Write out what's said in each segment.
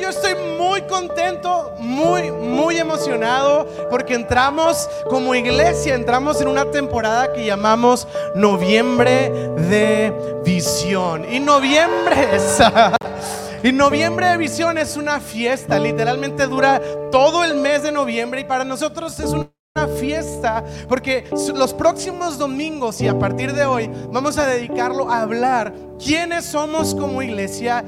yo estoy muy contento, muy, muy emocionado porque entramos como iglesia, entramos en una temporada que llamamos Noviembre de Visión. Y noviembre es... Y noviembre de visión es una fiesta, literalmente dura todo el mes de noviembre y para nosotros es una fiesta porque los próximos domingos y a partir de hoy vamos a dedicarlo a hablar quiénes somos como iglesia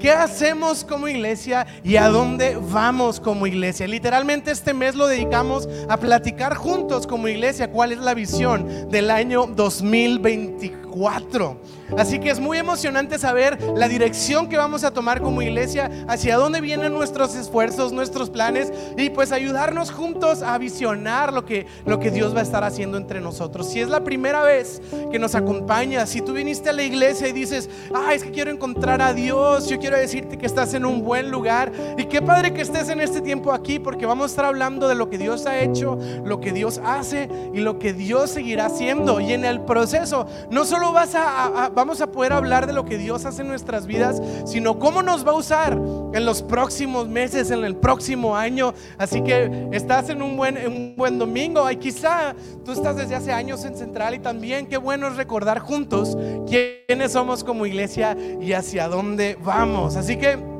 ¿Qué hacemos como iglesia y a dónde vamos como iglesia? Literalmente este mes lo dedicamos a platicar juntos como iglesia cuál es la visión del año 2024. Así que es muy emocionante saber la dirección que vamos a tomar como iglesia, hacia dónde vienen nuestros esfuerzos, nuestros planes y pues ayudarnos juntos a visionar lo que, lo que Dios va a estar haciendo entre nosotros. Si es la primera vez que nos acompaña, si tú viniste a la iglesia y dices, ah, es que quiero encontrar a Dios, yo quiero decirte que estás en un buen lugar y qué padre que estés en este tiempo aquí porque vamos a estar hablando de lo que Dios ha hecho, lo que Dios hace y lo que Dios seguirá haciendo. Y en el proceso no solo vas a vamos a poder hablar de lo que Dios hace en nuestras vidas, sino cómo nos va a usar en los próximos meses, en el próximo año. Así que estás en un buen, un buen domingo. Y quizá tú estás desde hace años en Central y también qué bueno es recordar juntos quiénes somos como iglesia y hacia dónde vamos. Así que...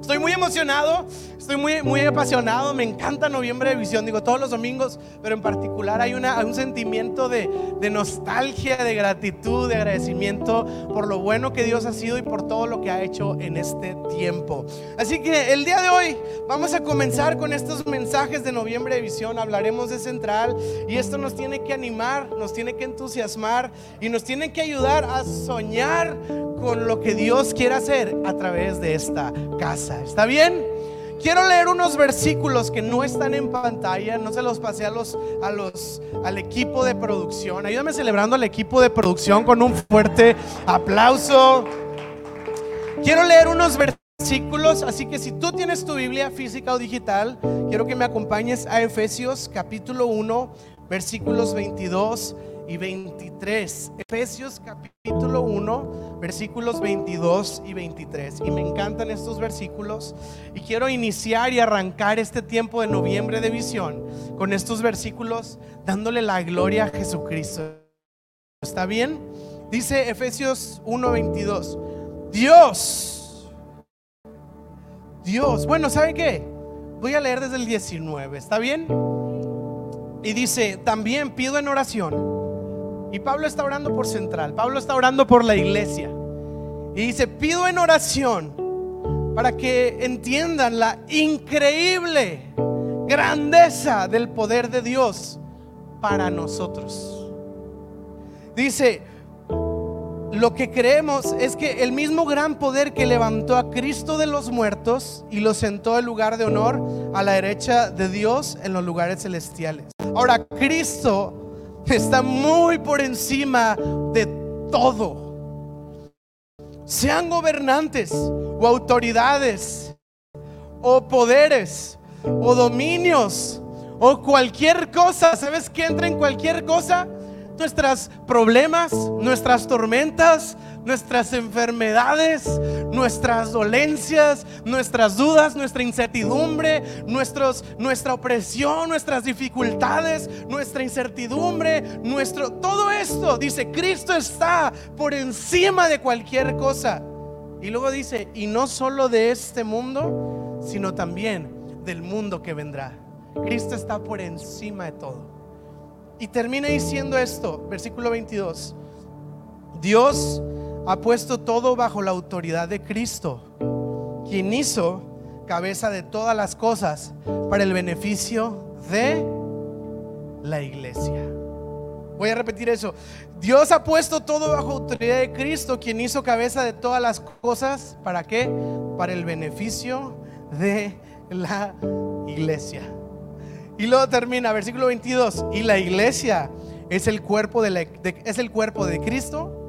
Estoy muy emocionado, estoy muy, muy apasionado, me encanta Noviembre de Visión, digo todos los domingos, pero en particular hay, una, un sentimiento de, de, nostalgia, de gratitud, de agradecimiento por lo bueno que Dios ha sido y por todo lo que ha hecho en este tiempo. Así que el día de hoy vamos a comenzar con estos mensajes de Noviembre de Visión, hablaremos de Central y esto nos tiene que animar, nos tiene que entusiasmar y nos tiene que ayudar a soñar con lo que Dios quiere hacer a través de esta casa. ¿Está bien? Quiero leer unos versículos que no están en pantalla, no se los pasé a los, a los, al equipo de producción. Ayúdame celebrando al equipo de producción con un fuerte aplauso. Quiero leer unos versículos, así que si tú tienes tu Biblia física o digital, quiero que me acompañes a Efesios capítulo 1, versículos 22 y 23. Efesios capítulo 1, versículos 22 y 23. Y me encantan estos versículos. Y quiero iniciar y arrancar este tiempo de noviembre de visión con estos versículos dándole la gloria a Jesucristo. ¿Está bien? Dice Efesios 1, 22. Dios. Dios. Bueno, ¿saben qué? Voy a leer desde el 19. ¿Está bien? Y dice, también pido en oración y Pablo está orando por Central, Pablo está orando por la iglesia. Y dice, pido en oración para que entiendan la increíble grandeza del poder de Dios para nosotros. Dice, lo que creemos es que el mismo gran poder que levantó a Cristo de los muertos y lo sentó en lugar de honor a la derecha de Dios en los lugares celestiales. Ahora, Cristo está muy por encima de todo. Sean gobernantes o autoridades o poderes o dominios o cualquier cosa. ¿Sabes qué entra en cualquier cosa? Nuestras problemas, nuestras tormentas, nuestras enfermedades, nuestras dolencias, nuestras dudas, nuestra incertidumbre, nuestros, nuestra opresión, nuestras dificultades, nuestra incertidumbre, nuestro todo esto dice Cristo está por encima de cualquier cosa. Y luego dice, y no solo de este mundo, sino también del mundo que vendrá. Cristo está por encima de todo. Y termina diciendo esto, versículo 22. Dios ha puesto todo bajo la autoridad de Cristo, quien hizo cabeza de todas las cosas para el beneficio de la iglesia. Voy a repetir eso. Dios ha puesto todo bajo autoridad de Cristo, quien hizo cabeza de todas las cosas. ¿Para qué? Para el beneficio de la iglesia. Y luego termina, versículo 22. Y la iglesia es el cuerpo de, es el cuerpo de Cristo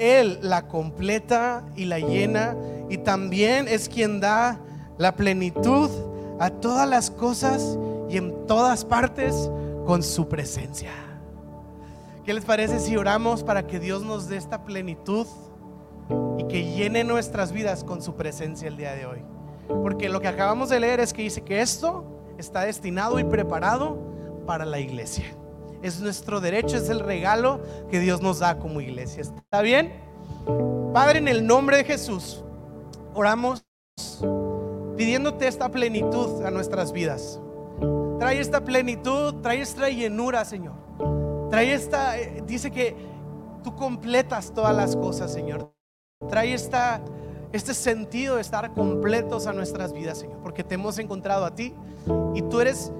él la completa y la llena y también es quien da la plenitud a todas las cosas y en todas partes con su presencia. ¿Qué les parece si oramos para que Dios nos dé esta plenitud y que llene nuestras vidas con su presencia el día de hoy? Porque lo que acabamos de leer es que dice que esto está destinado y preparado para la iglesia. Es nuestro derecho, es el regalo que Dios nos da como iglesia. ¿Está bien? Padre, en el nombre de Jesús, oramos pidiéndote esta plenitud a nuestras vidas. Trae esta plenitud, trae esta llenura, Señor. Trae esta, eh, dice que tú completas todas las cosas, Señor. Trae esta, este sentido de estar completos a nuestras vidas, Señor, porque te hemos encontrado a ti y tú eres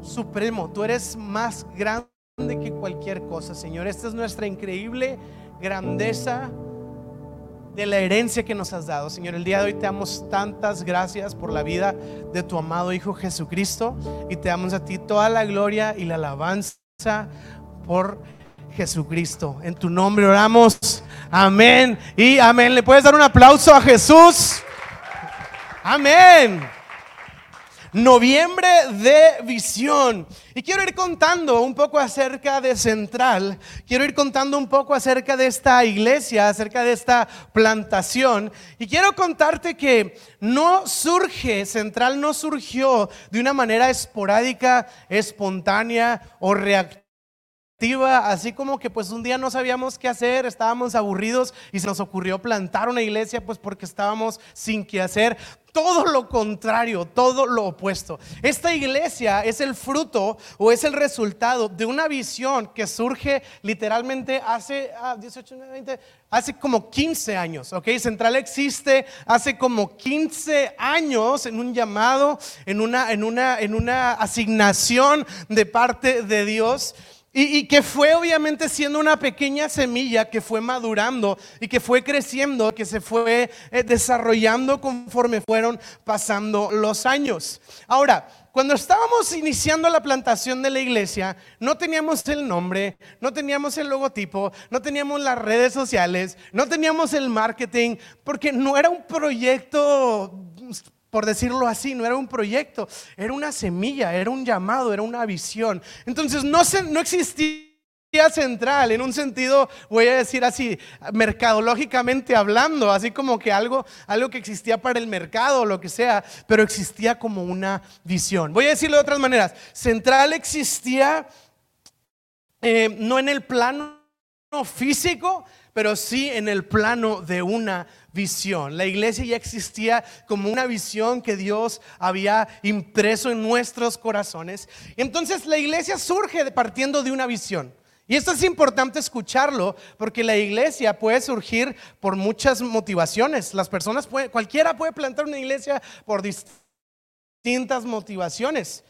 supremo, tú eres más grande que cualquier cosa, Señor. Esta es nuestra increíble grandeza de la herencia que nos has dado. Señor, el día de hoy te damos tantas gracias por la vida de tu amado Hijo Jesucristo y te damos a ti toda la gloria y la alabanza por Jesucristo. En tu nombre oramos. Amén. Y amén. ¿Le puedes dar un aplauso a Jesús? Amén noviembre de visión. Y quiero ir contando un poco acerca de Central, quiero ir contando un poco acerca de esta iglesia, acerca de esta plantación. Y quiero contarte que no surge, Central no surgió de una manera esporádica, espontánea o reactiva así como que pues un día no sabíamos qué hacer, estábamos aburridos y se nos ocurrió plantar una iglesia pues porque estábamos sin qué hacer. Todo lo contrario, todo lo opuesto. Esta iglesia es el fruto o es el resultado de una visión que surge literalmente hace 18, ah, 20, hace como 15 años, ¿ok? Central existe hace como 15 años en un llamado, en una, en una, en una asignación de parte de Dios. Y, que fue obviamente siendo una pequeña semilla que fue madurando y que fue creciendo, que se fue eh, desarrollando conforme fueron pasando los años. Ahora, cuando estábamos iniciando la plantación de la iglesia, no teníamos el nombre, no teníamos el logotipo, no teníamos las redes sociales, no teníamos el marketing, porque no era un proyecto por decirlo así, no era un proyecto, era una semilla, era un llamado, era una visión. Entonces no, se, no existía central en un sentido, voy a decir así, mercadológicamente hablando, así como que algo, algo que existía para el mercado o lo que sea, pero existía como una visión. Voy a decirlo de otras maneras, central existía eh, no en el plano físico, pero sí en el plano de una visión. La iglesia ya existía como una visión que Dios había impreso en nuestros corazones. Entonces la iglesia surge partiendo de una visión. Y esto es importante escucharlo porque la iglesia puede surgir por muchas motivaciones. Las personas cualquiera puede plantar una iglesia por distintas motivaciones.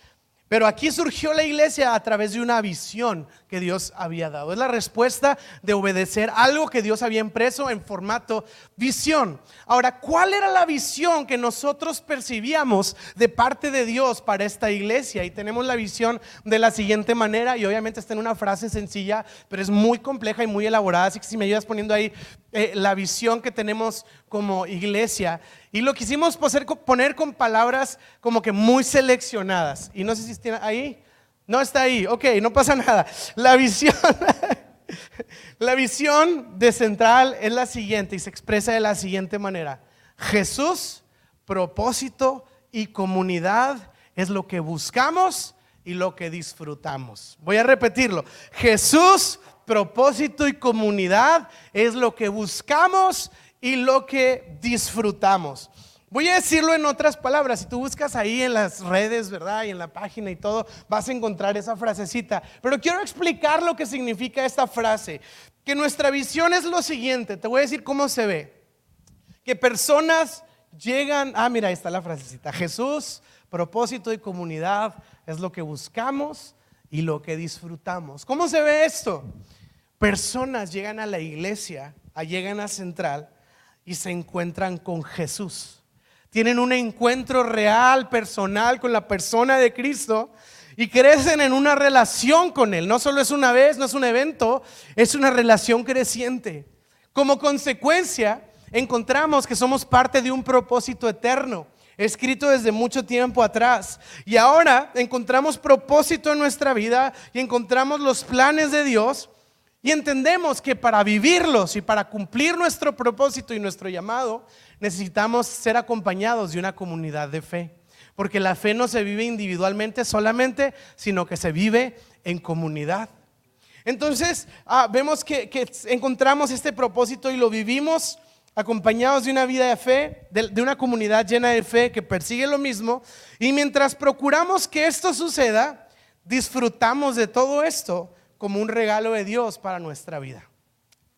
Pero aquí surgió la iglesia a través de una visión que Dios había dado. Es la respuesta de obedecer algo que Dios había impreso en formato visión. Ahora, ¿cuál era la visión que nosotros percibíamos de parte de Dios para esta iglesia? Y tenemos la visión de la siguiente manera, y obviamente está en una frase sencilla, pero es muy compleja y muy elaborada. Así que si me ayudas poniendo ahí eh, la visión que tenemos como iglesia. Y lo quisimos poner con palabras como que muy seleccionadas. Y no sé si está ahí. No está ahí. Ok, no pasa nada. La visión, la visión de central es la siguiente y se expresa de la siguiente manera. Jesús, propósito y comunidad es lo que buscamos y lo que disfrutamos. Voy a repetirlo. Jesús, propósito y comunidad es lo que buscamos y lo que disfrutamos. Voy a decirlo en otras palabras, si tú buscas ahí en las redes, ¿verdad? Y en la página y todo, vas a encontrar esa frasecita. Pero quiero explicar lo que significa esta frase. Que nuestra visión es lo siguiente, te voy a decir cómo se ve. Que personas llegan, ah, mira, ahí está la frasecita. Jesús, propósito y comunidad es lo que buscamos y lo que disfrutamos. ¿Cómo se ve esto? Personas llegan a la iglesia, llegan a Central y se encuentran con Jesús. Tienen un encuentro real, personal con la persona de Cristo y crecen en una relación con Él. No solo es una vez, no es un evento, es una relación creciente. Como consecuencia, encontramos que somos parte de un propósito eterno escrito desde mucho tiempo atrás. Y ahora encontramos propósito en nuestra vida y encontramos los planes de Dios y entendemos que para vivirlos y para cumplir nuestro propósito y nuestro llamado, necesitamos ser acompañados de una comunidad de fe. Porque la fe no se vive individualmente solamente, sino que se vive en comunidad. Entonces, ah, vemos que, encontramos este propósito y lo vivimos acompañados de una vida de fe, de, una comunidad llena de fe que persigue lo mismo. Y mientras procuramos que esto suceda, disfrutamos de todo esto como un regalo de Dios para nuestra vida.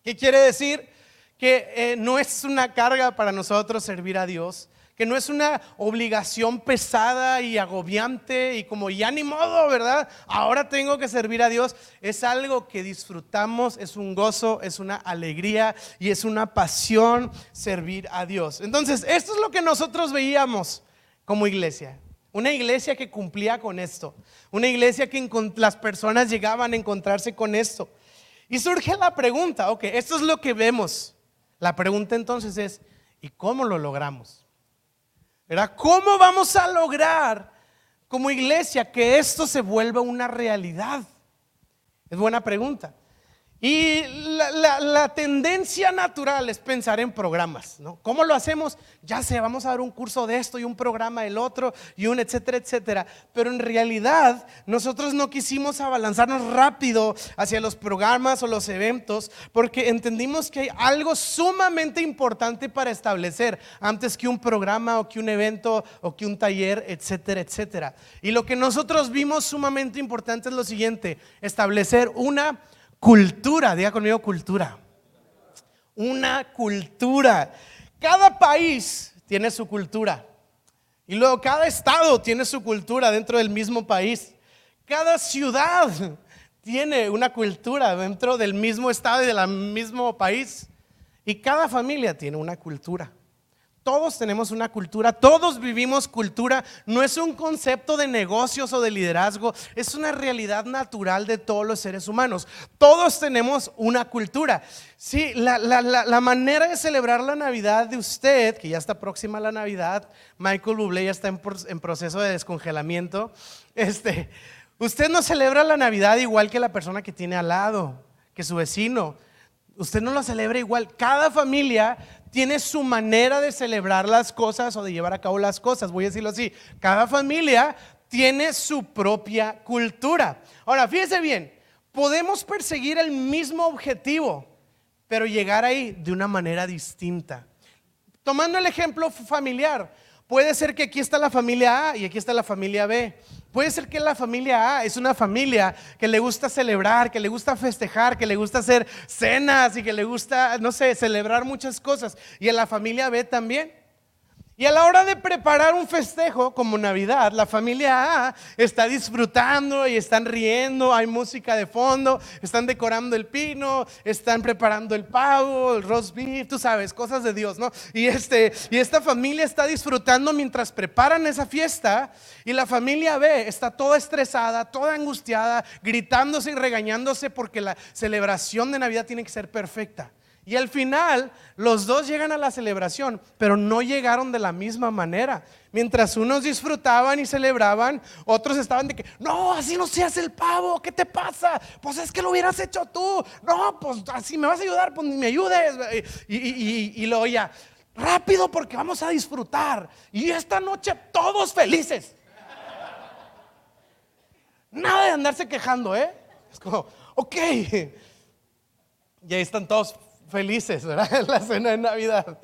¿Qué quiere decir? Que eh, no es una carga para nosotros servir a Dios, que no es una obligación pesada y agobiante y como ya ni modo, ¿verdad? Ahora tengo que servir a Dios. Es algo que disfrutamos, es un gozo, es una alegría y es una pasión servir a Dios. Entonces, esto es lo que nosotros veíamos como iglesia. Una iglesia que cumplía con esto. Una iglesia que las personas llegaban a encontrarse con esto. Y surge la pregunta, ok, esto es lo que vemos. La pregunta entonces es, ¿y cómo lo logramos? ¿Cómo vamos a lograr como iglesia que esto se vuelva una realidad? Es buena pregunta. Y la, tendencia natural es pensar en programas, ¿no? ¿Cómo lo hacemos? Ya sé, vamos a dar un curso de esto y un programa del otro y un etcétera, etcétera. Pero en realidad nosotros no quisimos abalanzarnos rápido hacia los programas o los eventos porque entendimos que hay algo sumamente importante para establecer antes que un programa o que un evento o que un taller, etcétera, etcétera. Y lo que nosotros vimos sumamente importante es lo siguiente, establecer una Cultura, diga conmigo cultura. Una cultura. Cada país tiene su cultura. Y luego cada estado tiene su cultura dentro del mismo país. Cada ciudad tiene una cultura dentro del mismo estado y del mismo país. Y cada familia tiene una cultura. Todos tenemos una cultura, todos vivimos cultura. No es un concepto de negocios o de liderazgo, es una realidad natural de todos los seres humanos. Todos tenemos una cultura. Sí, la, manera de celebrar la Navidad de usted, que ya está próxima a la Navidad, Michael Bublé ya está en, en proceso de descongelamiento. Este, usted no celebra la Navidad igual que la persona que tiene al lado, que su vecino. Usted no lo celebra igual. Cada familia tiene su manera de celebrar las cosas o de llevar a cabo las cosas. Voy a decirlo así. Cada familia tiene su propia cultura. Ahora, fíjese bien, podemos perseguir el mismo objetivo, pero llegar ahí de una manera distinta. Tomando el ejemplo familiar, puede ser que aquí está la familia A y aquí está la familia B. Puede ser que la familia A es una familia que le gusta celebrar, que le gusta festejar, que le gusta hacer cenas y que le gusta, no sé, celebrar muchas cosas. Y en la familia B también. Y a la hora de preparar un festejo como Navidad, la familia A está disfrutando y están riendo, hay música de fondo, están decorando el pino, están preparando el pavo, el roast beef, tú sabes, cosas de Dios, ¿no? Y, este, y esta familia está disfrutando mientras preparan esa fiesta y la familia B está toda estresada, toda angustiada, gritándose y regañándose porque la celebración de Navidad tiene que ser perfecta. Y al final los dos llegan a la celebración, pero no llegaron de la misma manera. Mientras unos disfrutaban y celebraban, otros estaban de que, no, así no se hace el pavo, ¿qué te pasa? Pues es que lo hubieras hecho tú. No, pues así me vas a ayudar, pues ni me ayudes. Y, y, y, rápido porque vamos a disfrutar. Y esta noche todos felices. Nada de andarse quejando, ¿eh? Es como, ok. Y ahí están todos felices, ¿verdad? En la cena de Navidad.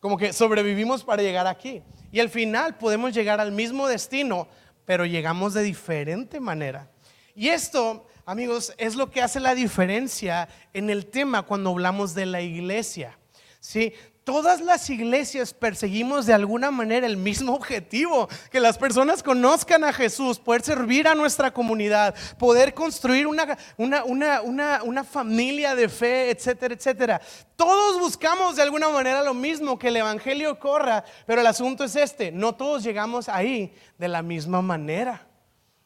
Como que sobrevivimos para llegar aquí. Y al final podemos llegar al mismo destino, pero llegamos de diferente manera. Y esto, amigos, es lo que hace la diferencia en el tema cuando hablamos de la iglesia. ¿Sí? Todas las iglesias perseguimos de alguna manera el mismo objetivo, que las personas conozcan a Jesús, poder servir a nuestra comunidad, poder construir una, una, familia de fe, etcétera, etcétera. Todos buscamos de alguna manera lo mismo, que el Evangelio corra, pero el asunto es este, no todos llegamos ahí de la misma manera.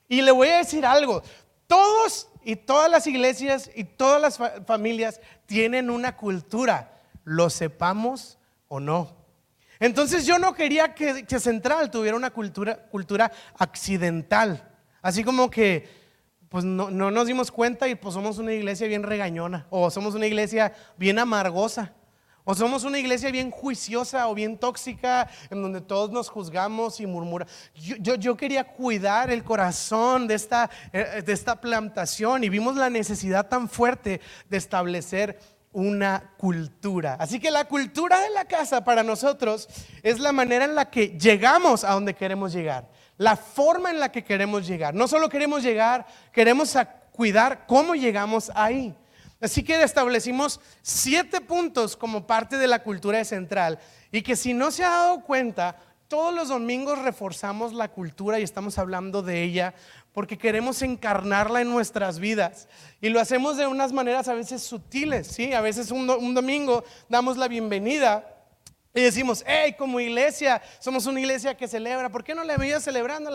Y le voy a decir algo, todos y todas las iglesias y todas las familias tienen una cultura lo sepamos o no. Entonces yo no quería que, Central tuviera una cultura, cultura accidental, así como que pues no, no, nos dimos cuenta y pues somos una iglesia bien regañona, o somos una iglesia bien amargosa, O somos una iglesia bien juiciosa o bien tóxica, en donde todos nos juzgamos y murmuramos. Yo, yo, quería cuidar el corazón de esta, eh, de esta plantación y vimos la necesidad tan fuerte de establecer una cultura. Así que la cultura de la casa para nosotros es la manera en la que llegamos a donde queremos llegar, la forma en la que queremos llegar. No solo queremos llegar, queremos cuidar cómo llegamos ahí. Así que establecimos siete puntos como parte de la cultura central y que si no se ha dado cuenta, todos los domingos reforzamos la cultura y estamos hablando de ella porque queremos encarnarla en nuestras vidas. Y lo hacemos de unas maneras a veces sutiles, ¿sí? A veces un, domingo damos la bienvenida y decimos, hey, como iglesia, somos una iglesia que celebra, ¿por qué no la veía celebrando?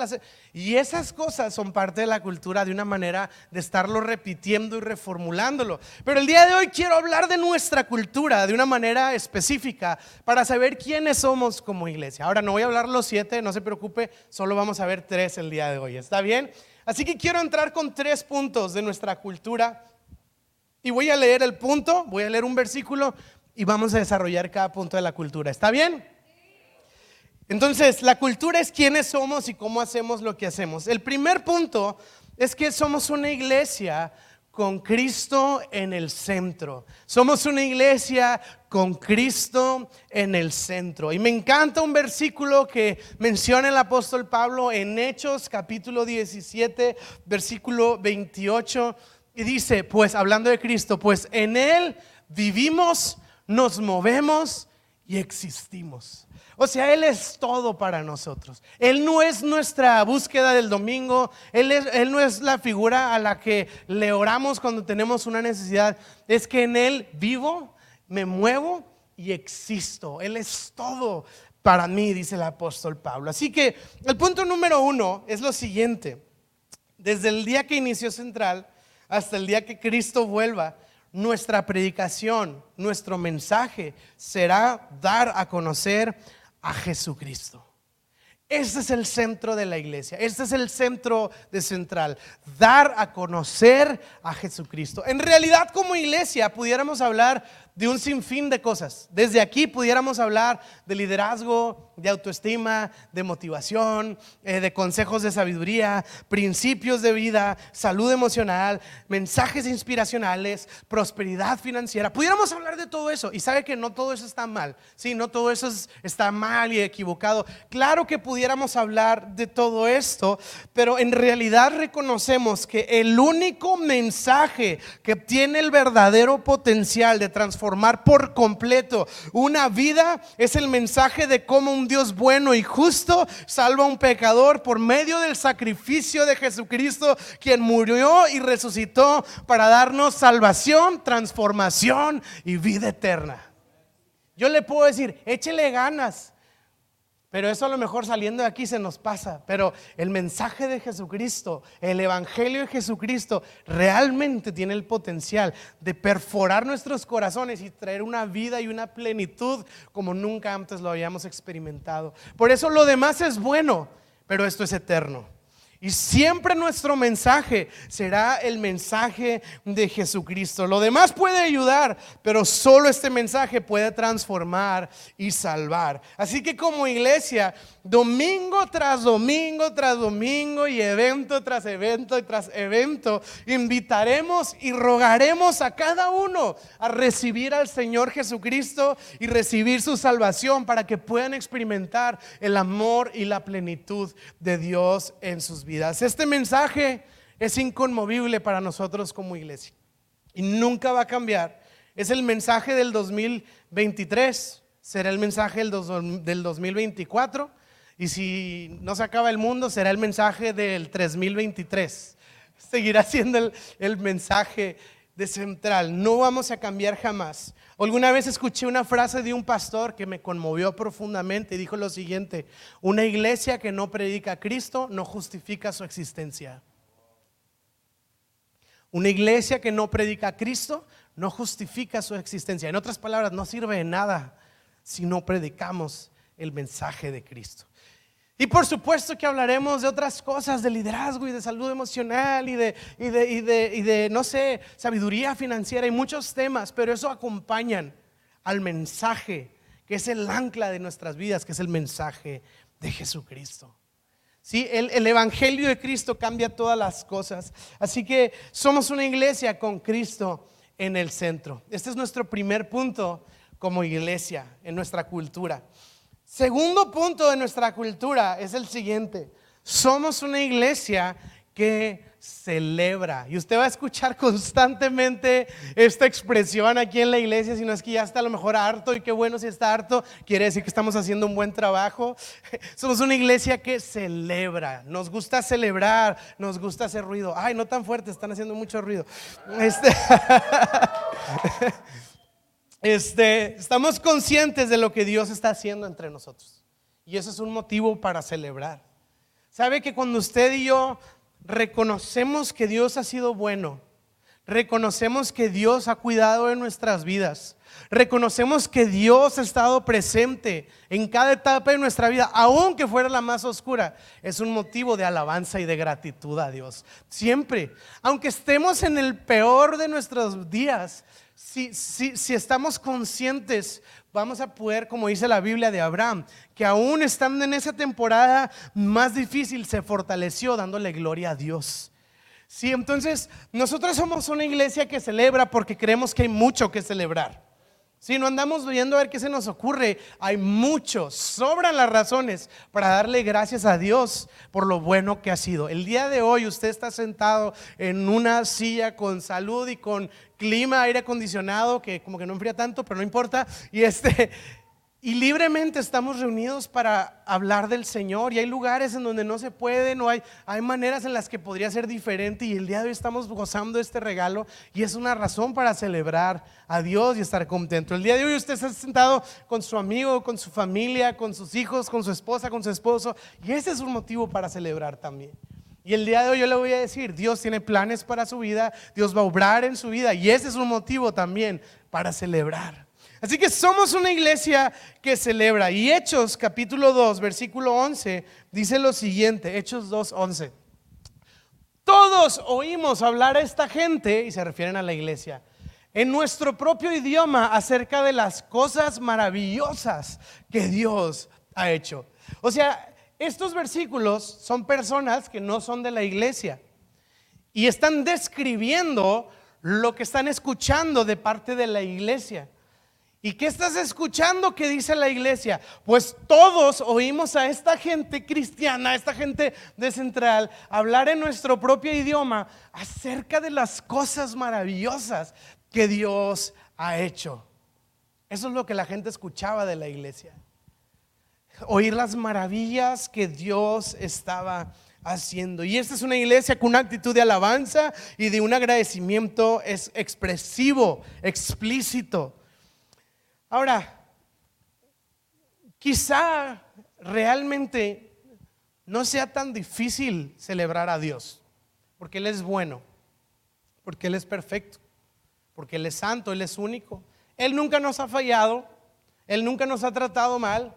Y esas cosas son parte de la cultura de una manera de estarlo repitiendo y reformulándolo. Pero el día de hoy quiero hablar de nuestra cultura de una manera específica para saber quiénes somos como iglesia. Ahora no voy a hablar los siete, no se preocupe, solo vamos a ver tres el día de hoy, ¿está bien? Así que quiero entrar con tres puntos de nuestra cultura. Y voy a leer el punto, voy a leer un versículo, y vamos a desarrollar cada punto de la cultura. ¿Está bien? Entonces, la cultura es quiénes somos y cómo hacemos lo que hacemos. El primer punto es que somos una iglesia con Cristo en el centro. Somos una iglesia con Cristo en el centro. Y me encanta un versículo que menciona el apóstol Pablo en Hechos capítulo 17, versículo 28. Y dice, pues hablando de Cristo, pues en Él vivimos nos movemos y existimos. O sea, Él es todo para nosotros. Él no es nuestra búsqueda del domingo, él, no es la figura a la que le oramos cuando tenemos una necesidad. Es que en Él vivo, me muevo y existo. Él es todo para mí, dice el apóstol Pablo. Así que el punto número uno es lo siguiente. Desde el día que inició Central hasta el día que Cristo vuelva, nuestra predicación, nuestro mensaje será dar a conocer a Jesucristo. Este es el centro de la iglesia, este es el centro de central, dar a conocer a Jesucristo. En realidad como iglesia pudiéramos hablar de un sinfín de cosas. Desde aquí pudiéramos hablar de liderazgo, de autoestima, de motivación, eh, de consejos de sabiduría, principios de vida, salud emocional, mensajes inspiracionales, prosperidad financiera. Pudiéramos hablar de todo eso y sabe que no todo eso está mal. Sí, no todo eso está mal y equivocado. Claro que pudiéramos hablar de todo esto, pero en realidad reconocemos que el único mensaje que tiene el verdadero potencial de transformar por completo una vida es el mensaje de cómo un Dios bueno y justo salva a un pecador por medio del sacrificio de Jesucristo, quien murió y resucitó para darnos salvación, transformación y vida eterna. Yo le puedo decir, échele ganas. Pero eso a lo mejor saliendo de aquí se nos pasa. Pero el mensaje de Jesucristo, el Evangelio de Jesucristo, realmente tiene el potencial de perforar nuestros corazones y traer una vida y una plenitud como nunca antes lo habíamos experimentado. Por eso lo demás es bueno, pero esto es eterno. Y siempre nuestro mensaje será el mensaje de Jesucristo. Lo demás puede ayudar, pero solo este mensaje puede transformar y salvar. Así que como iglesia, domingo tras domingo tras domingo y evento tras evento y tras evento, invitaremos y rogaremos a cada uno a recibir al Señor Jesucristo y recibir su salvación para que puedan experimentar el amor y la plenitud de Dios en sus vidas. Este mensaje es inconmovible para nosotros como iglesia y nunca va a cambiar. Es el mensaje del 2023, será el mensaje del 2024 y si no se acaba el mundo será el mensaje del 3023. Seguirá siendo el, el mensaje de central. No vamos a cambiar jamás. Alguna vez escuché una frase de un pastor que me conmovió profundamente y dijo lo siguiente, una iglesia que no predica a Cristo no justifica su existencia. Una iglesia que no predica a Cristo no justifica su existencia. En otras palabras, no sirve de nada si no predicamos el mensaje de Cristo. Y por supuesto que hablaremos de otras cosas, de liderazgo y de salud emocional y de, y de, y de, no sé, sabiduría financiera y muchos temas, pero eso acompañan al mensaje que es el ancla de nuestras vidas, que es el mensaje de Jesucristo. ¿Sí? El, el, Evangelio de Cristo cambia todas las cosas. Así que somos una iglesia con Cristo en el centro. Este es nuestro primer punto como iglesia en nuestra cultura. Segundo punto de nuestra cultura es el siguiente. Somos una iglesia que celebra. Y usted va a escuchar constantemente esta expresión aquí en la iglesia, si no es que ya está a lo mejor harto y qué bueno si está harto, quiere decir que estamos haciendo un buen trabajo. Somos una iglesia que celebra, nos gusta celebrar, nos gusta hacer ruido. Ay, no tan fuerte, están haciendo mucho ruido. Este, este, estamos conscientes de lo que Dios está haciendo entre nosotros. Y eso es un motivo para celebrar. ¿Sabe que cuando usted y yo reconocemos que Dios ha sido bueno, reconocemos que Dios ha cuidado de nuestras vidas, reconocemos que Dios ha estado presente en cada etapa de nuestra vida, aunque fuera la más oscura, es un motivo de alabanza y de gratitud a Dios. Siempre, aunque estemos en el peor de nuestros días, si, si estamos conscientes vamos a poder, como dice la Biblia de Abraham, que aún estando en esa temporada más difícil, se fortaleció dándole gloria a Dios. Sí, entonces nosotros somos una iglesia que celebra porque creemos que hay mucho que celebrar. Si no andamos viendo a ver qué se nos ocurre, hay mucho, sobran las razones para darle gracias a Dios por lo bueno que ha sido. El día de hoy usted está sentado en una silla con salud y con clima, aire acondicionado, que como que no enfría tanto, pero no importa. Y este y libremente estamos reunidos para hablar del Señor y hay lugares en donde no se puede, no hay, hay maneras en las que podría ser diferente y el día de hoy estamos gozando este regalo y es una razón para celebrar a Dios y estar contento. El día de hoy usted está sentado con su amigo, con su familia, con sus hijos, con su esposa, con su esposo y ese es un motivo para celebrar también. Y el día de hoy yo le voy a decir, Dios tiene planes para su vida, Dios va a obrar en su vida y ese es un motivo también para celebrar. Así que somos una iglesia que celebra. Y Hechos capítulo 2, versículo 11, dice lo siguiente, Hechos 2, 11. Todos oímos hablar a esta gente, y se refieren a la iglesia, en nuestro propio idioma acerca de las cosas maravillosas que Dios ha hecho. O sea, estos versículos son personas que no son de la iglesia y están describiendo lo que están escuchando de parte de la iglesia. ¿Y qué estás escuchando que dice la iglesia? Pues todos oímos a esta gente cristiana, a esta gente de Central, hablar en nuestro propio idioma acerca de las cosas maravillosas que Dios ha hecho. Eso es lo que la gente escuchaba de la iglesia. Oír las maravillas que Dios estaba haciendo. Y esta es una iglesia con una actitud de alabanza y de un agradecimiento es expresivo, explícito. Ahora, quizá realmente no sea tan difícil celebrar a Dios, porque Él es bueno, porque Él es perfecto, porque Él es santo, Él es único. Él nunca nos ha fallado, Él nunca nos ha tratado mal,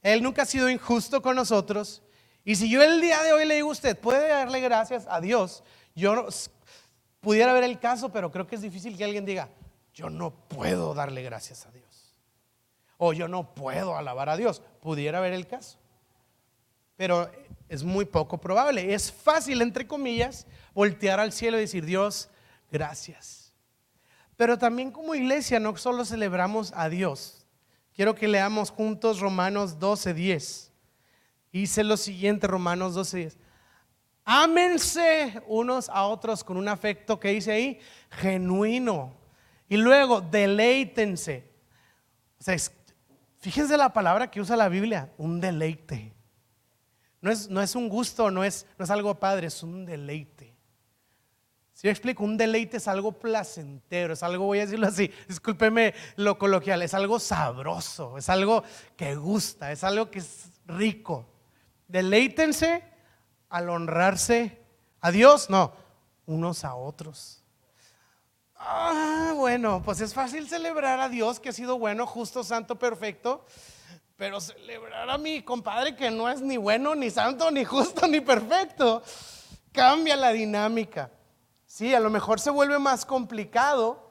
Él nunca ha sido injusto con nosotros. Y si yo el día de hoy le digo a usted, puede darle gracias a Dios, yo pudiera ver el caso, pero creo que es difícil que alguien diga, yo no puedo darle gracias a Dios o yo no puedo alabar a Dios. Pudiera haber el caso. Pero es muy poco probable. Es fácil, entre comillas, voltear al cielo y decir, Dios, gracias. Pero también como iglesia no solo celebramos a Dios. Quiero que leamos juntos Romanos 12:10. Hice lo siguiente, Romanos 12:10. Ámense unos a otros con un afecto que dice ahí, genuino. Y luego, deleítense. O sea, Fíjense la palabra que usa la Biblia, un deleite. No es, no es un gusto, no es, no es algo padre, es un deleite. Si yo explico, un deleite es algo placentero, es algo, voy a decirlo así, discúlpeme lo coloquial, es algo sabroso, es algo que gusta, es algo que es rico. Deleítense al honrarse a Dios, no, unos a otros. Ah, bueno, pues es fácil celebrar a Dios que ha sido bueno, justo, santo, perfecto. Pero celebrar a mi compadre que no es ni bueno, ni santo, ni justo, ni perfecto, cambia la dinámica. Sí, a lo mejor se vuelve más complicado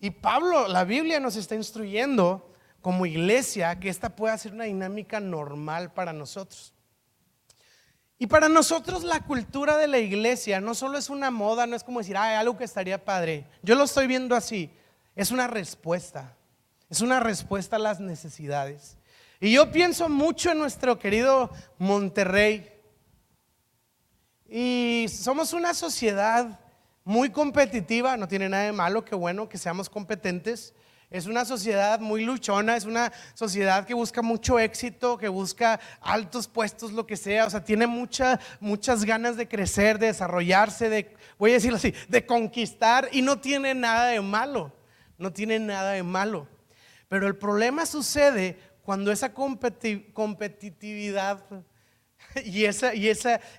Y Pablo, la Biblia nos está instruyendo como iglesia que esta pueda ser una dinámica normal para nosotros. Y para nosotros la cultura de la iglesia no solo es una moda, no es como decir, ah, algo que estaría padre. Yo lo estoy viendo así. Es una respuesta. Es una respuesta a las necesidades. Y yo pienso mucho en nuestro querido Monterrey. Y somos una sociedad muy competitiva, no tiene nada de malo, qué bueno que seamos competentes. Es una sociedad muy luchona, es una sociedad que busca mucho éxito, que busca altos puestos, lo que sea. O sea, tiene mucha, muchas ganas de crecer, de desarrollarse, de, voy a decirlo así, de conquistar y no tiene nada de malo. No tiene nada de malo. Pero el problema sucede cuando esa competitividad y ese y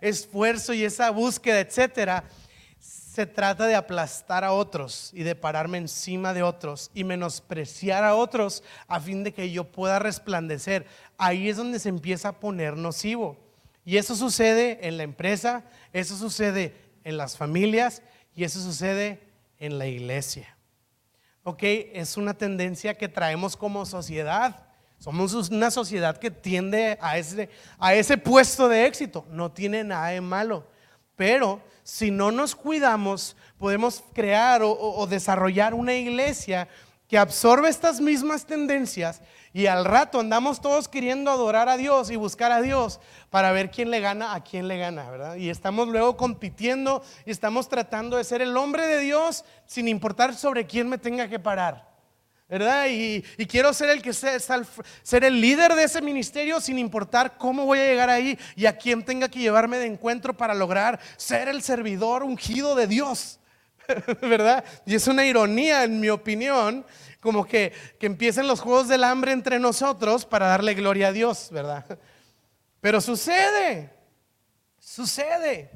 esfuerzo y esa búsqueda, etcétera, se trata de aplastar a otros y de pararme encima de otros y menospreciar a otros a fin de que yo pueda resplandecer. Ahí es donde se empieza a poner nocivo. Y eso sucede en la empresa, eso sucede en las familias y eso sucede en la iglesia. ¿Ok? Es una tendencia que traemos como sociedad. Somos una sociedad que tiende a ese, a ese puesto de éxito. No tiene nada de malo. Pero si no nos cuidamos, podemos crear o, desarrollar una iglesia que absorbe estas mismas tendencias y al rato andamos todos queriendo adorar a Dios y buscar a Dios para ver quién le gana a quién le gana, ¿verdad? Y estamos luego compitiendo y estamos tratando de ser el hombre de Dios sin importar sobre quién me tenga que parar. ¿Verdad? Y, quiero ser el que sea, ser el líder de ese ministerio sin importar cómo voy a llegar ahí y a quién tenga que llevarme de encuentro para lograr ser el servidor ungido de Dios, ¿verdad? Y es una ironía, en mi opinión, como que, que empiecen los juegos del hambre entre nosotros para darle gloria a Dios, ¿verdad? Pero sucede, sucede.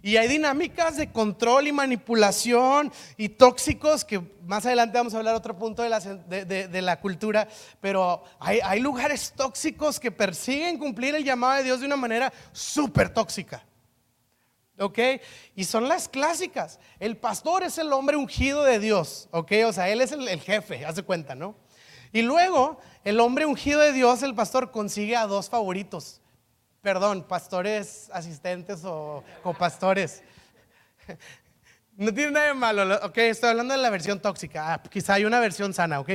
Y hay dinámicas de control y manipulación y tóxicos que más adelante vamos a hablar otro punto de la, de, la cultura, pero hay, hay, lugares tóxicos que persiguen cumplir el llamado de Dios de una manera súper tóxica. ¿Ok? Y son las clásicas. El pastor es el hombre ungido de Dios. ¿Ok? O sea, él es el, el jefe, hace cuenta, ¿no? Y luego, el hombre ungido de Dios, el pastor, consigue a dos favoritos perdón, pastores asistentes o copastores. No tiene nada de malo, ok, estoy hablando de la versión tóxica, ah, quizá hay una versión sana, ok.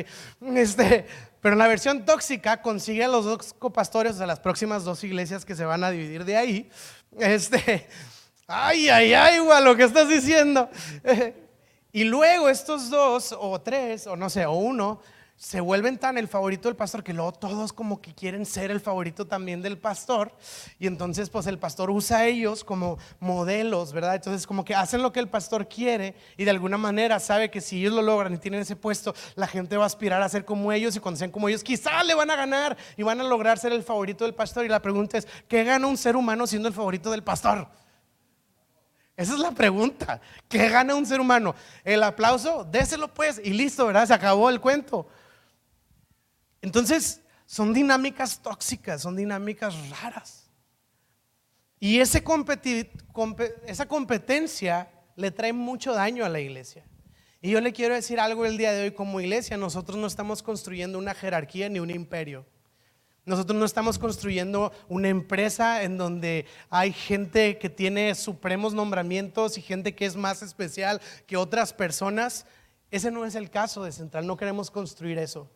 Este, pero la versión tóxica consigue a los dos copastores, sea, las próximas dos iglesias que se van a dividir de ahí. Este, ay, ay, ay, igual lo que estás diciendo. Y luego estos dos o tres, o no sé, o uno, se vuelven tan el favorito del pastor que luego todos como que quieren ser el favorito también del pastor y entonces pues el pastor usa a ellos como modelos, ¿verdad? Entonces como que hacen lo que el pastor quiere y de alguna manera sabe que si ellos lo logran y tienen ese puesto, la gente va a aspirar a ser como ellos y cuando sean como ellos quizá le van a ganar y van a lograr ser el favorito del pastor y la pregunta es, ¿qué gana un ser humano siendo el favorito del pastor? Esa es la pregunta. ¿Qué gana un ser humano? El aplauso, déselo pues y listo, ¿verdad? Se acabó el cuento. Entonces, son dinámicas tóxicas, son dinámicas raras. Y esa competencia le trae mucho daño a la iglesia. Y yo le quiero decir algo el día de hoy como iglesia, nosotros no estamos construyendo una jerarquía ni un imperio. Nosotros no estamos construyendo una empresa en donde hay gente que tiene supremos nombramientos y gente que es más especial que otras personas. Ese no es el caso de Central, no queremos construir eso.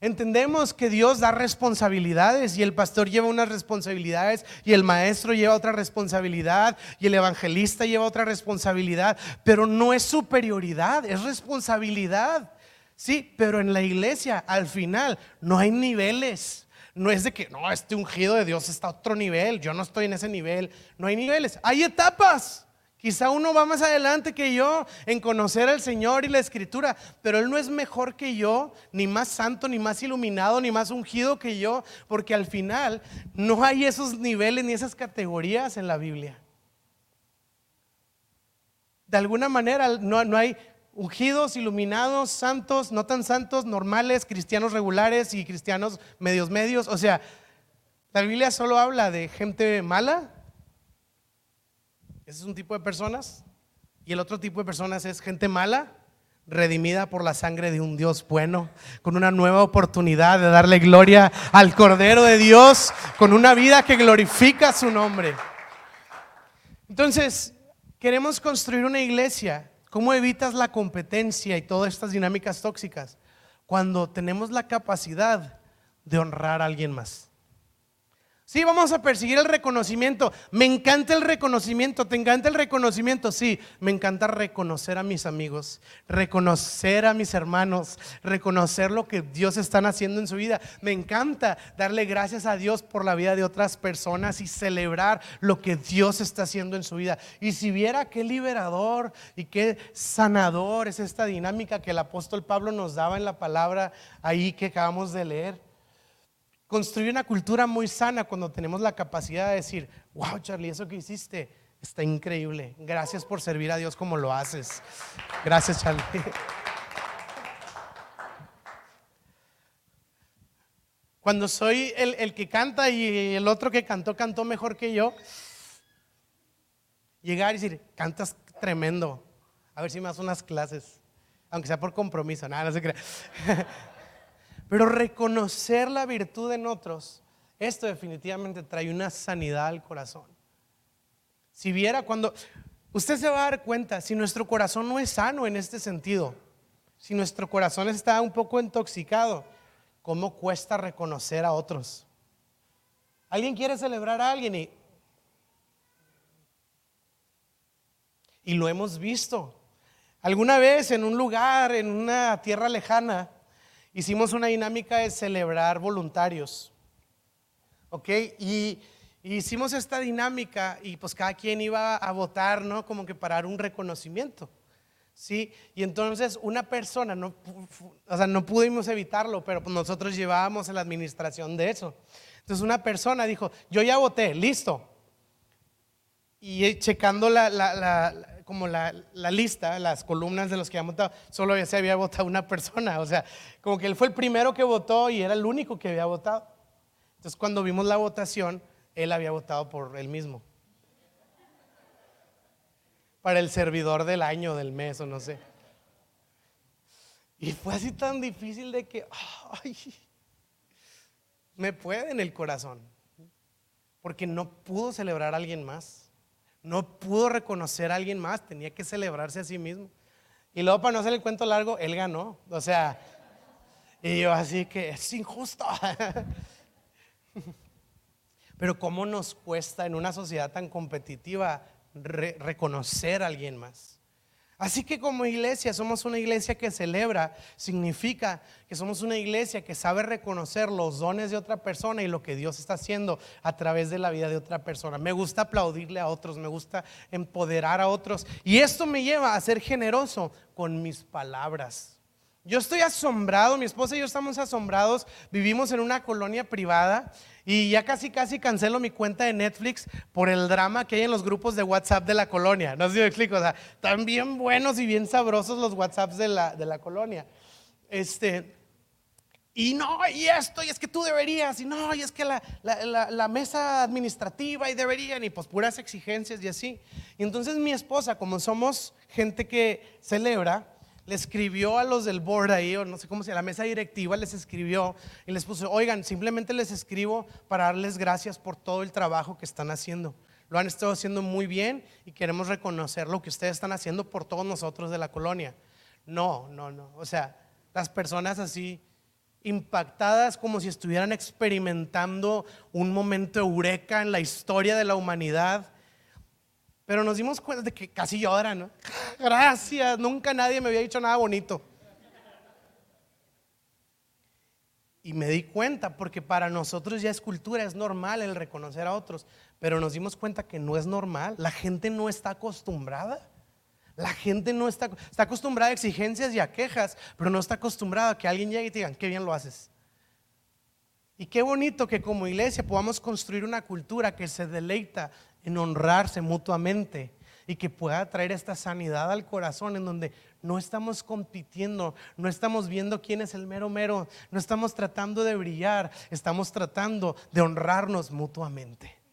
Entendemos que Dios da responsabilidades y el pastor lleva unas responsabilidades y el maestro lleva otra responsabilidad y el evangelista lleva otra responsabilidad, pero no es superioridad, es responsabilidad. Sí, pero en la iglesia al final no hay niveles. No es de que, no, este ungido de Dios está a otro nivel, yo no estoy en ese nivel. No hay niveles, hay etapas. Quizá uno va más adelante que yo en conocer al Señor y la Escritura, pero Él no es mejor que yo, ni más santo, ni más iluminado, ni más ungido que yo, porque al final no hay esos niveles ni esas categorías en la Biblia. De alguna manera no, hay ungidos, iluminados, santos, no tan santos, normales, cristianos regulares y cristianos medios medios. O sea, la Biblia solo habla de gente mala ese es un tipo de personas. Y el otro tipo de personas es gente mala, redimida por la sangre de un Dios bueno, con una nueva oportunidad de darle gloria al Cordero de Dios, con una vida que glorifica su nombre. Entonces, queremos construir una iglesia. ¿Cómo evitas la competencia y todas estas dinámicas tóxicas? Cuando tenemos la capacidad de honrar a alguien más. Sí, vamos a perseguir el reconocimiento. Me encanta el reconocimiento. ¿Te encanta el reconocimiento? Sí, me encanta reconocer a mis amigos, reconocer a mis hermanos, reconocer lo que Dios está haciendo en su vida. Me encanta darle gracias a Dios por la vida de otras personas y celebrar lo que Dios está haciendo en su vida. Y si viera qué liberador y qué sanador es esta dinámica que el apóstol Pablo nos daba en la palabra ahí que acabamos de leer construir una cultura muy sana cuando tenemos la capacidad de decir, wow, Charlie, eso que hiciste está increíble. Gracias por servir a Dios como lo haces. Gracias, Charlie. Cuando soy el, el, que canta y el otro que cantó, cantó mejor que yo, llegar y decir, cantas tremendo. A ver si me das unas clases, aunque sea por compromiso, nada, no se crea. Pero reconocer la virtud en otros, esto definitivamente trae una sanidad al corazón. Si viera cuando, usted se va a dar cuenta, si nuestro corazón no es sano en este sentido, si nuestro corazón está un poco intoxicado, ¿cómo cuesta reconocer a otros? Alguien quiere celebrar a alguien y, y lo hemos visto. Alguna vez en un lugar, en una tierra lejana, hicimos una dinámica de celebrar voluntarios. ¿Ok? Y, hicimos esta dinámica y pues cada quien iba a votar, ¿no? Como que para dar un reconocimiento. ¿Sí? Y entonces una persona, no, o sea, no pudimos evitarlo, pero pues nosotros llevábamos en la administración de eso. Entonces una persona dijo, yo ya voté, listo. Y checando la, la como la, lista, las columnas de los que habían votado, solo se había votado una persona. O sea, como que él fue el primero que votó y era el único que había votado. Entonces, cuando vimos la votación, él había votado por él mismo. Para el servidor del año, del mes o no sé. Y fue así tan difícil de que, ay, me puede en el corazón. Porque no pudo celebrar a alguien más. No pudo reconocer a alguien más, tenía que celebrarse a sí mismo. Y luego, para no hacer el cuento largo, él ganó. O sea, y yo así que es injusto. Pero ¿cómo nos cuesta en una sociedad tan competitiva reconocer a alguien más? Así que como iglesia somos una iglesia que celebra, significa que somos una iglesia que sabe reconocer los dones de otra persona y lo que Dios está haciendo a través de la vida de otra persona. Me gusta aplaudirle a otros, me gusta empoderar a otros y esto me lleva a ser generoso con mis palabras. Yo estoy asombrado, mi esposa y yo estamos asombrados, vivimos en una colonia privada y ya casi casi cancelo mi cuenta de Netflix por el drama que hay en los grupos de WhatsApp de la colonia. No sé si me explico, o sea, están bien buenos y bien sabrosos los WhatsApps de la, de la colonia. Este, y no, y esto, y es que tú deberías, y no, y es que la, la, la, mesa administrativa y deberían, y pues puras exigencias y así. Y entonces mi esposa, como somos gente que celebra, le escribió a los del board ahí, o no sé cómo se llama, la mesa directiva les escribió y les puso, oigan, simplemente les escribo para darles gracias por todo el trabajo que están haciendo. Lo han estado haciendo muy bien y queremos reconocer lo que ustedes están haciendo por todos nosotros de la colonia. No, no, no. O sea, las personas así impactadas como si estuvieran experimentando un momento eureka en la historia de la humanidad pero nos dimos cuenta de que casi lloran, ¿no? Gracias, nunca nadie me había dicho nada bonito. Y me di cuenta, porque para nosotros ya es cultura, es normal el reconocer a otros, pero nos dimos cuenta que no es normal. La gente no está acostumbrada. La gente no está, está acostumbrada a exigencias y a quejas, pero no está acostumbrada a que alguien llegue y te digan, qué bien lo haces. Y qué bonito que como iglesia podamos construir una cultura que se deleita en honrarse mutuamente y que pueda traer esta sanidad al corazón en donde no estamos compitiendo, no estamos viendo quién es el mero mero, no estamos tratando de brillar, estamos tratando de honrarnos mutuamente.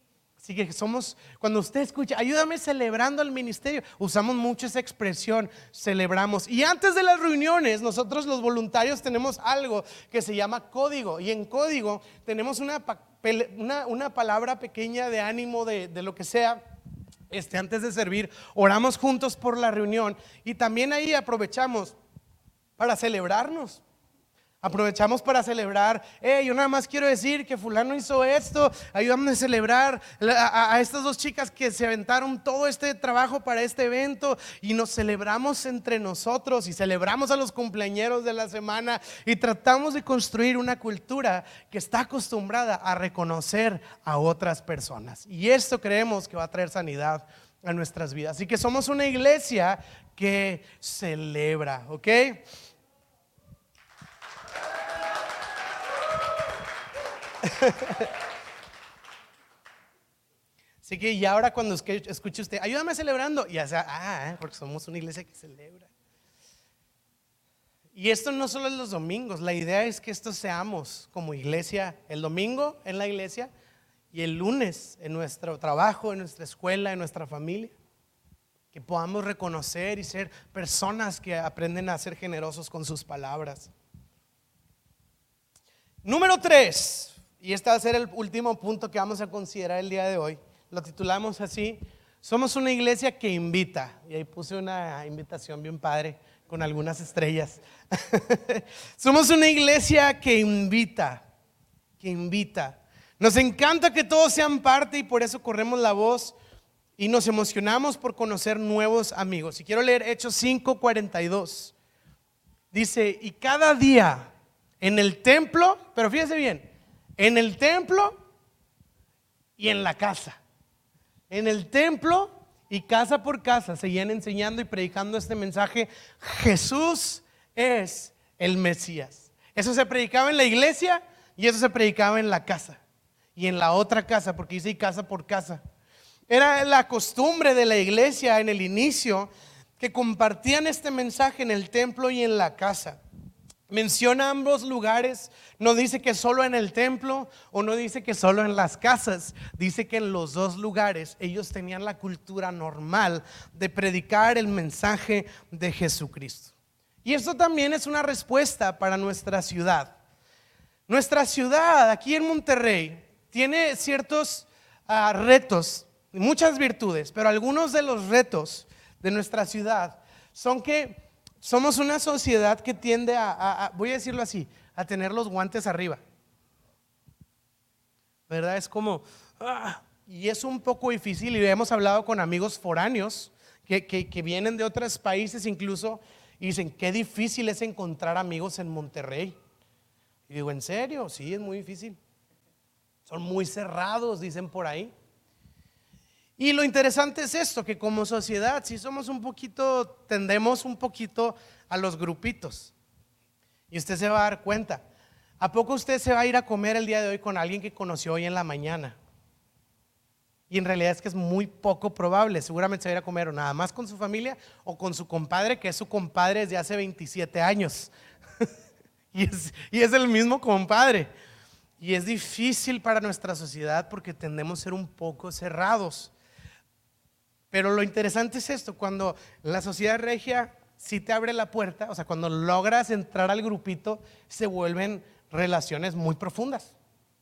Así que somos, cuando usted escucha, ayúdame celebrando el ministerio, usamos mucho esa expresión, celebramos. Y antes de las reuniones, nosotros los voluntarios tenemos algo que se llama código. Y en código tenemos una, una, palabra pequeña de ánimo, de, de lo que sea. Este, antes de servir, oramos juntos por la reunión y también ahí aprovechamos para celebrarnos. Aprovechamos para celebrar, hey, yo nada más quiero decir que fulano hizo esto, ayúdame a celebrar a, a, estas dos chicas que se aventaron todo este trabajo para este evento y nos celebramos entre nosotros y celebramos a los cumpleañeros de la semana y tratamos de construir una cultura que está acostumbrada a reconocer a otras personas. Y esto creemos que va a traer sanidad a nuestras vidas. Así que somos una iglesia que celebra, ¿ok? Así que y ahora cuando escuche usted, ayúdame celebrando, y sea, ah, eh, porque somos una iglesia que celebra. Y esto no solo es los domingos, la idea es que esto seamos como iglesia el domingo en la iglesia y el lunes en nuestro trabajo, en nuestra escuela, en nuestra familia. Que podamos reconocer y ser personas que aprenden a ser generosos con sus palabras. Número tres, y este va a ser el último punto que vamos a considerar el día de hoy. Lo titulamos así, somos una iglesia que invita. Y ahí puse una invitación bien padre con algunas estrellas. somos una iglesia que invita, que invita. Nos encanta que todos sean parte y por eso corremos la voz y nos emocionamos por conocer nuevos amigos. Y quiero leer Hechos 5:42. Dice, y cada día en el templo, pero fíjese bien, en el templo y en la casa. En el templo y casa por casa seguían enseñando y predicando este mensaje. Jesús es el Mesías. Eso se predicaba en la iglesia y eso se predicaba en la casa. Y en la otra casa, porque dice casa por casa. Era la costumbre de la iglesia en el inicio que compartían este mensaje en el templo y en la casa. Menciona ambos lugares, no dice que solo en el templo o no dice que solo en las casas, dice que en los dos lugares ellos tenían la cultura normal de predicar el mensaje de Jesucristo. Y esto también es una respuesta para nuestra ciudad. Nuestra ciudad aquí en Monterrey tiene ciertos ah, retos, muchas virtudes, pero algunos de los retos de nuestra ciudad son que somos una sociedad que tiende a, voy a decirlo así, a tener los guantes arriba. ¿Verdad? Es como, ah, y es un poco difícil y hemos hablado con amigos foráneos que, que vienen de otros países incluso y dicen, qué difícil es encontrar amigos en Monterrey. Y digo, ¿en serio? Sí, es muy difícil. Son muy cerrados, dicen por ahí. Y lo interesante es esto, que como sociedad, si somos un poquito, tendemos un poquito a los grupitos. Y usted se va a dar cuenta. ¿A poco usted se va a ir a comer el día de hoy con alguien que conoció hoy en la mañana? Y en realidad es que es muy poco probable. Seguramente se va a ir a comer o nada más con su familia o con su compadre, que es su compadre desde hace 27 años. y, es, y es el mismo compadre. Y es difícil para nuestra sociedad porque tendemos a ser un poco cerrados. Pero lo interesante es esto, cuando la sociedad regia si te abre la puerta, o sea, cuando logras entrar al grupito, se vuelven relaciones muy profundas,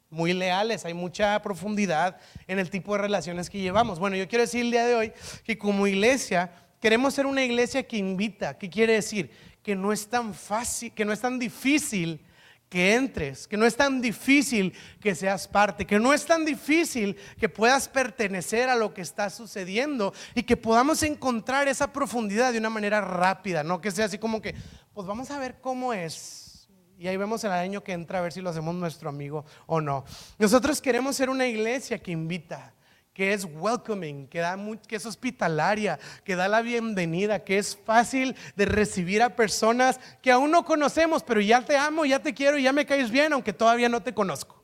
muy leales, hay mucha profundidad en el tipo de relaciones que llevamos. Bueno, yo quiero decir el día de hoy que como iglesia queremos ser una iglesia que invita, ¿qué quiere decir? Que no es tan fácil, que no es tan difícil que entres, que no es tan difícil que seas parte, que no es tan difícil que puedas pertenecer a lo que está sucediendo y que podamos encontrar esa profundidad de una manera rápida, no que sea así como que, pues vamos a ver cómo es. Y ahí vemos el año que entra a ver si lo hacemos nuestro amigo o no. Nosotros queremos ser una iglesia que invita, que es welcoming, que, da que es hospitalaria, que da la bienvenida, que es fácil de recibir a personas que aún no conocemos, pero ya te amo, ya te quiero y ya me caes bien, aunque todavía no te conozco.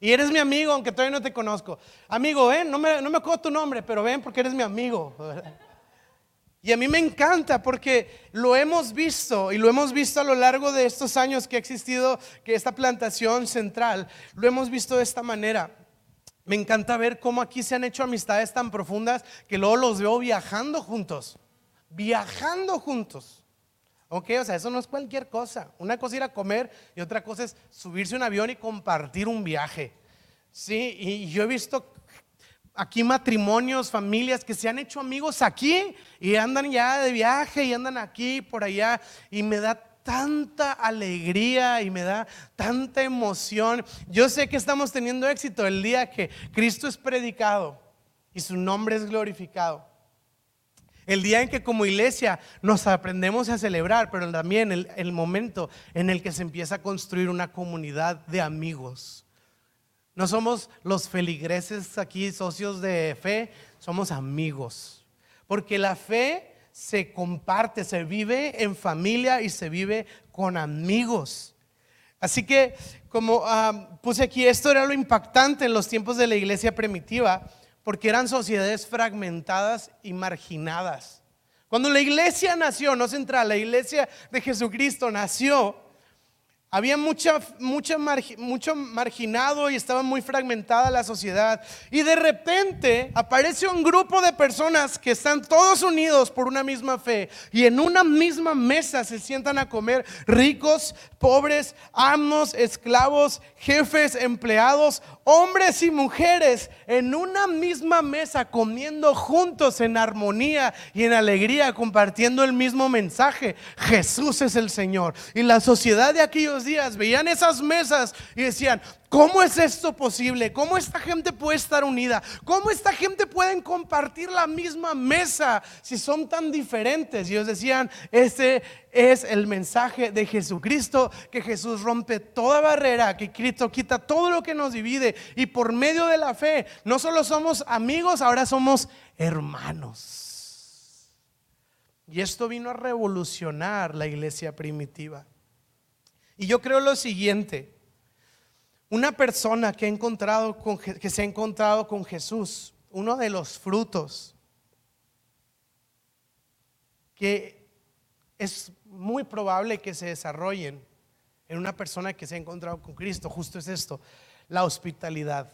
Y eres mi amigo, aunque todavía no te conozco. Amigo, ven, no me, no me acuerdo tu nombre, pero ven porque eres mi amigo. Y a mí me encanta porque lo hemos visto y lo hemos visto a lo largo de estos años que ha existido que esta plantación central, lo hemos visto de esta manera Me encanta ver cómo aquí se han hecho amistades tan profundas que luego los veo viajando juntos. Viajando juntos. Ok, o sea, eso no es cualquier cosa. Una cosa es ir a comer y otra cosa es subirse a un avión y compartir un viaje. Sí, y yo he visto aquí matrimonios, familias que se han hecho amigos aquí y andan ya de viaje y andan aquí por allá y me da tanta alegría y me da tanta emoción. Yo sé que estamos teniendo éxito el día que Cristo es predicado y su nombre es glorificado. El día en que como iglesia nos aprendemos a celebrar, pero también el, momento en el que se empieza a construir una comunidad de amigos. No somos los feligreses aquí, socios de fe, somos amigos. Porque la fe se comparte, se vive en familia y se vive con amigos. Así que como puse aquí, esto era lo impactante en los tiempos de la iglesia primitiva porque eran sociedades fragmentadas y marginadas. Cuando la iglesia nació, no central, la iglesia de Jesucristo nació, había mucha, mucho marginado y estaba muy fragmentada la sociedad. Y de repente aparece un grupo de personas que están todos unidos por una misma fe y en una misma mesa se sientan a comer ricos, pobres, amos, esclavos, jefes, empleados, hombres y mujeres en una misma mesa comiendo juntos en armonía y en alegría, compartiendo el mismo mensaje. Jesús es el Señor. Y la sociedad de aquellos días veían esas mesas y decían, ¿Cómo es esto posible? ¿Cómo esta gente puede estar unida? ¿Cómo esta gente puede compartir la misma mesa si son tan diferentes? Y ellos decían, este es el mensaje de Jesucristo, que Jesús rompe toda barrera, que Cristo quita todo lo que nos divide y por medio de la fe no solo somos amigos, ahora somos hermanos. Y esto vino a revolucionar la iglesia primitiva. Y yo creo lo siguiente, una persona que, encontrado con, que se ha encontrado con Jesús, uno de los frutos que es muy probable que se desarrollen en una persona que se ha encontrado con Cristo, justo es esto, la hospitalidad,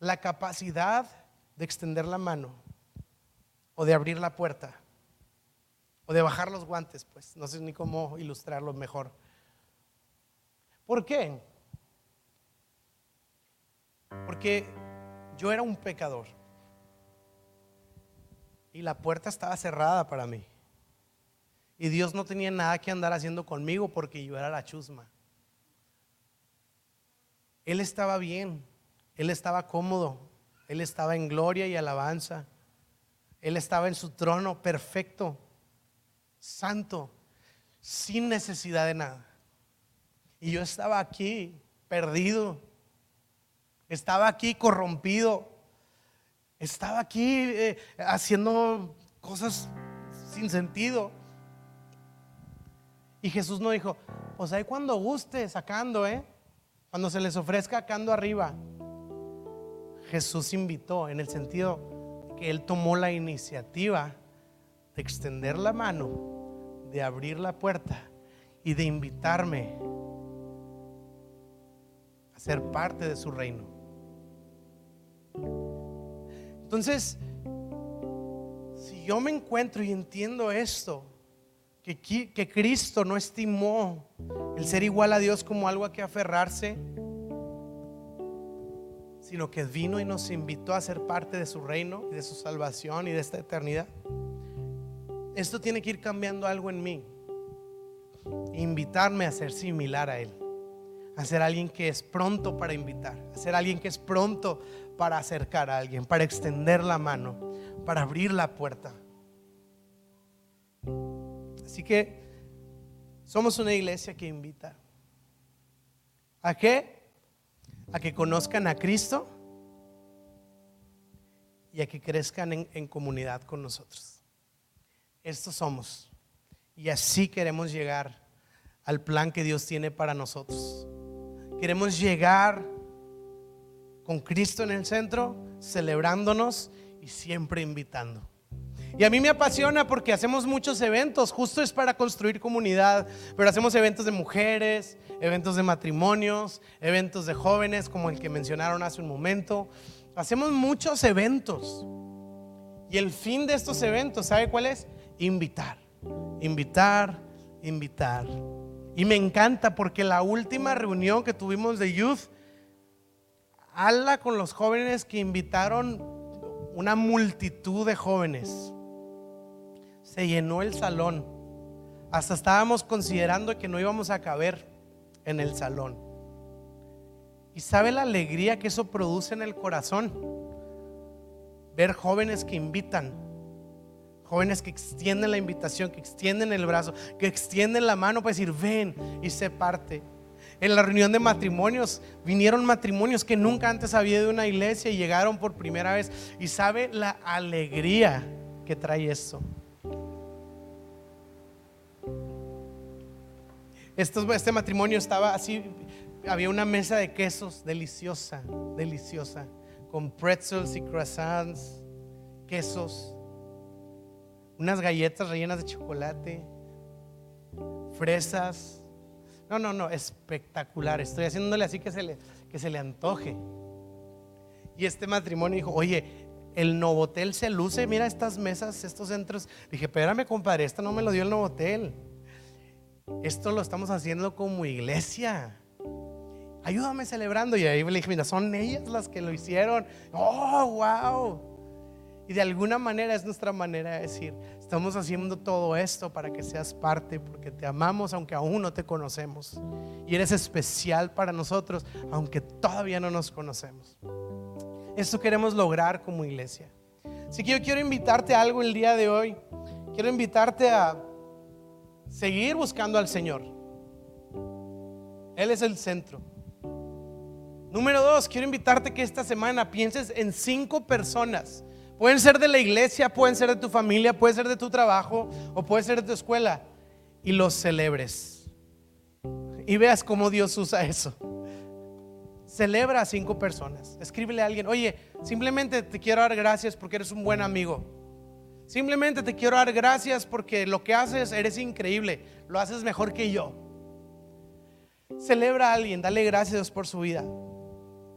la capacidad de extender la mano o de abrir la puerta o de bajar los guantes, pues no sé ni cómo ilustrarlo mejor. ¿Por qué? Porque yo era un pecador y la puerta estaba cerrada para mí. Y Dios no tenía nada que andar haciendo conmigo porque yo era la chusma. Él estaba bien, Él estaba cómodo, Él estaba en gloria y alabanza. Él estaba en su trono perfecto santo, sin necesidad de nada. Y yo estaba aquí perdido, estaba aquí corrompido, estaba aquí eh, haciendo cosas sin sentido. Y Jesús no dijo, pues ahí cuando guste, sacando, ¿eh? Cuando se les ofrezca, sacando arriba. Jesús invitó en el sentido que Él tomó la iniciativa de extender la mano, de abrir la puerta y de invitarme a ser parte de su reino. Entonces, si yo me encuentro y entiendo esto, que, que Cristo no estimó el ser igual a Dios como algo a que aferrarse, sino que vino y nos invitó a ser parte de su reino y de su salvación y de esta eternidad esto tiene que ir cambiando algo en mí. Invitarme a ser similar a Él. A ser alguien que es pronto para invitar. A ser alguien que es pronto para acercar a alguien, para extender la mano, para abrir la puerta. Así que somos una iglesia que invita. ¿A? A que conozcan a Cristo y a que crezcan en, en comunidad con nosotros. Estos somos. Y así queremos llegar al plan que Dios tiene para nosotros. Queremos llegar con Cristo en el centro, celebrándonos y siempre invitando. Y a mí me apasiona porque hacemos muchos eventos, justo es para construir comunidad, pero hacemos eventos de mujeres, eventos de matrimonios, eventos de jóvenes, como el que mencionaron hace un momento. Hacemos muchos eventos. Y el fin de estos eventos, ¿sabe cuál es? Invitar, invitar, invitar. Y me encanta porque la última reunión que tuvimos de Youth, habla con los jóvenes que invitaron una multitud de jóvenes. Se llenó el salón. Hasta estábamos considerando que no íbamos a caber en el salón. ¿Y sabe la alegría que eso produce en el corazón? Ver jóvenes que invitan, jóvenes que extienden la invitación, que extienden el brazo, que extienden la mano para decir, ven y se parte. En la reunión de matrimonios vinieron matrimonios que nunca antes había a una iglesia y llegaron por primera vez. Y sabe la alegría que trae eso. este matrimonio estaba así, había una mesa de quesos deliciosa, deliciosa, con pretzels y croissants, quesos, unas galletas rellenas de chocolate, fresas. No, no, no, espectacular. Estoy haciéndole así que se le, que se le antoje. Y este matrimonio dijo, oye, el Novotel se luce, mira estas mesas, estos centros. Dije, espérame, compadre, esto no me lo dio el Novotel. Esto lo estamos haciendo como iglesia. Ayúdame celebrando. Y ahí le dije, mira, son ellas las que lo hicieron. Oh, wow. Y de alguna manera es nuestra manera de decir, estamos haciendo todo esto para que seas parte, porque te amamos aunque aún no te conocemos. Y eres especial para nosotros, aunque todavía no nos conocemos. Esto queremos lograr como iglesia. Así que yo quiero invitarte a algo el día de hoy. Quiero invitarte a seguir buscando al Señor. Él es el centro. Número dos, quiero invitarte que esta semana pienses en cinco personas. Pueden ser de la iglesia, pueden ser de tu familia, pueden ser de tu trabajo o puede ser de tu escuela. Y los celebres. Y veas cómo Dios usa eso. Celebra a cinco personas. Escríbele a alguien, oye, simplemente te quiero dar gracias porque eres un buen amigo. Simplemente te quiero dar gracias porque lo que haces eres increíble. Lo haces mejor que yo. Celebra a alguien, dale gracias por su vida.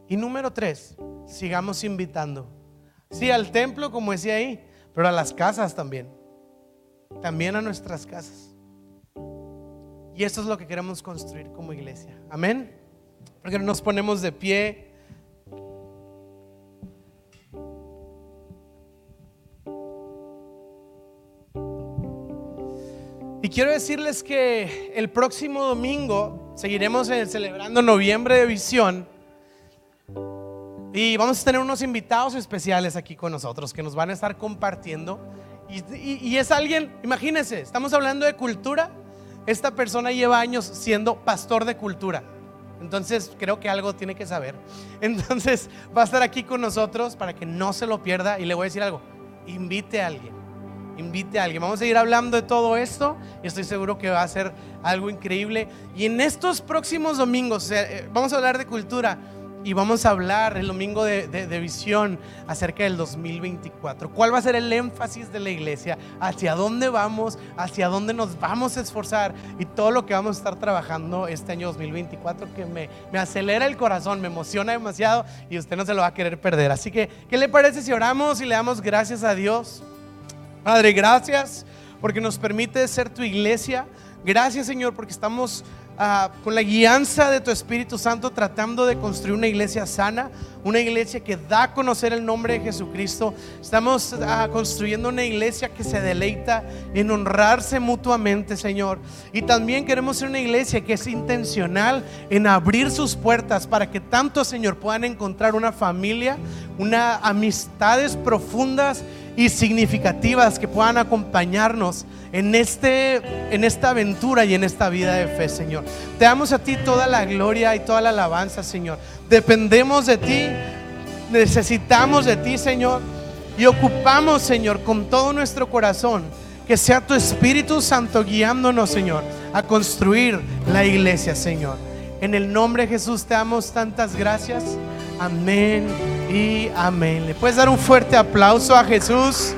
Y número tres, sigamos invitando. Sí, al templo, como decía ahí, pero a las casas también. También a nuestras casas. Y esto es lo que queremos construir como iglesia. Amén. Porque nos ponemos de pie. Y quiero decirles que el próximo domingo seguiremos celebrando noviembre de visión. Y vamos a tener unos invitados especiales aquí con nosotros que nos van a estar compartiendo. Y, es alguien, imagínense, estamos hablando de cultura. Esta persona lleva años siendo pastor de cultura. Entonces creo que algo tiene que saber. Entonces va a estar aquí con nosotros para que no se lo pierda. Y le voy a decir algo, invite a alguien invite a alguien. Vamos a ir hablando de todo esto y estoy seguro que va a ser algo increíble. Y en estos próximos domingos eh, vamos a hablar de cultura y vamos a hablar el domingo de, visión acerca del 2024. ¿Cuál va a ser el énfasis de la iglesia? ¿Hacia dónde vamos? ¿Hacia dónde nos vamos a esforzar? Y todo lo que vamos a estar trabajando este año 2024 que me, me acelera el corazón, me emociona demasiado y usted no se lo va a querer perder. Así que, ¿qué le parece si oramos y le damos gracias a Dios? Padre, gracias porque nos permite ser tu iglesia. Gracias Señor porque estamos ah, con la guianza de tu Espíritu Santo tratando de construir una iglesia sana, una iglesia que da a conocer el nombre de Jesucristo. Estamos ah, construyendo una iglesia que se deleita en honrarse mutuamente, Señor. Y también queremos ser una iglesia que es intencional en abrir sus puertas para que tanto, Señor, puedan encontrar una familia, una amistades profundas y significativas que puedan acompañarnos en, este, en esta aventura y en esta vida de fe, Señor. Te damos a ti toda la gloria y toda la alabanza, Señor. Dependemos de ti, necesitamos de ti, Señor. Y ocupamos, Señor, con todo nuestro corazón, que sea tu Espíritu Santo guiándonos, Señor, a construir la iglesia, Señor. En el nombre de Jesús te damos tantas gracias. Amén y amén. ¿Le puedes dar un fuerte aplauso a Jesús?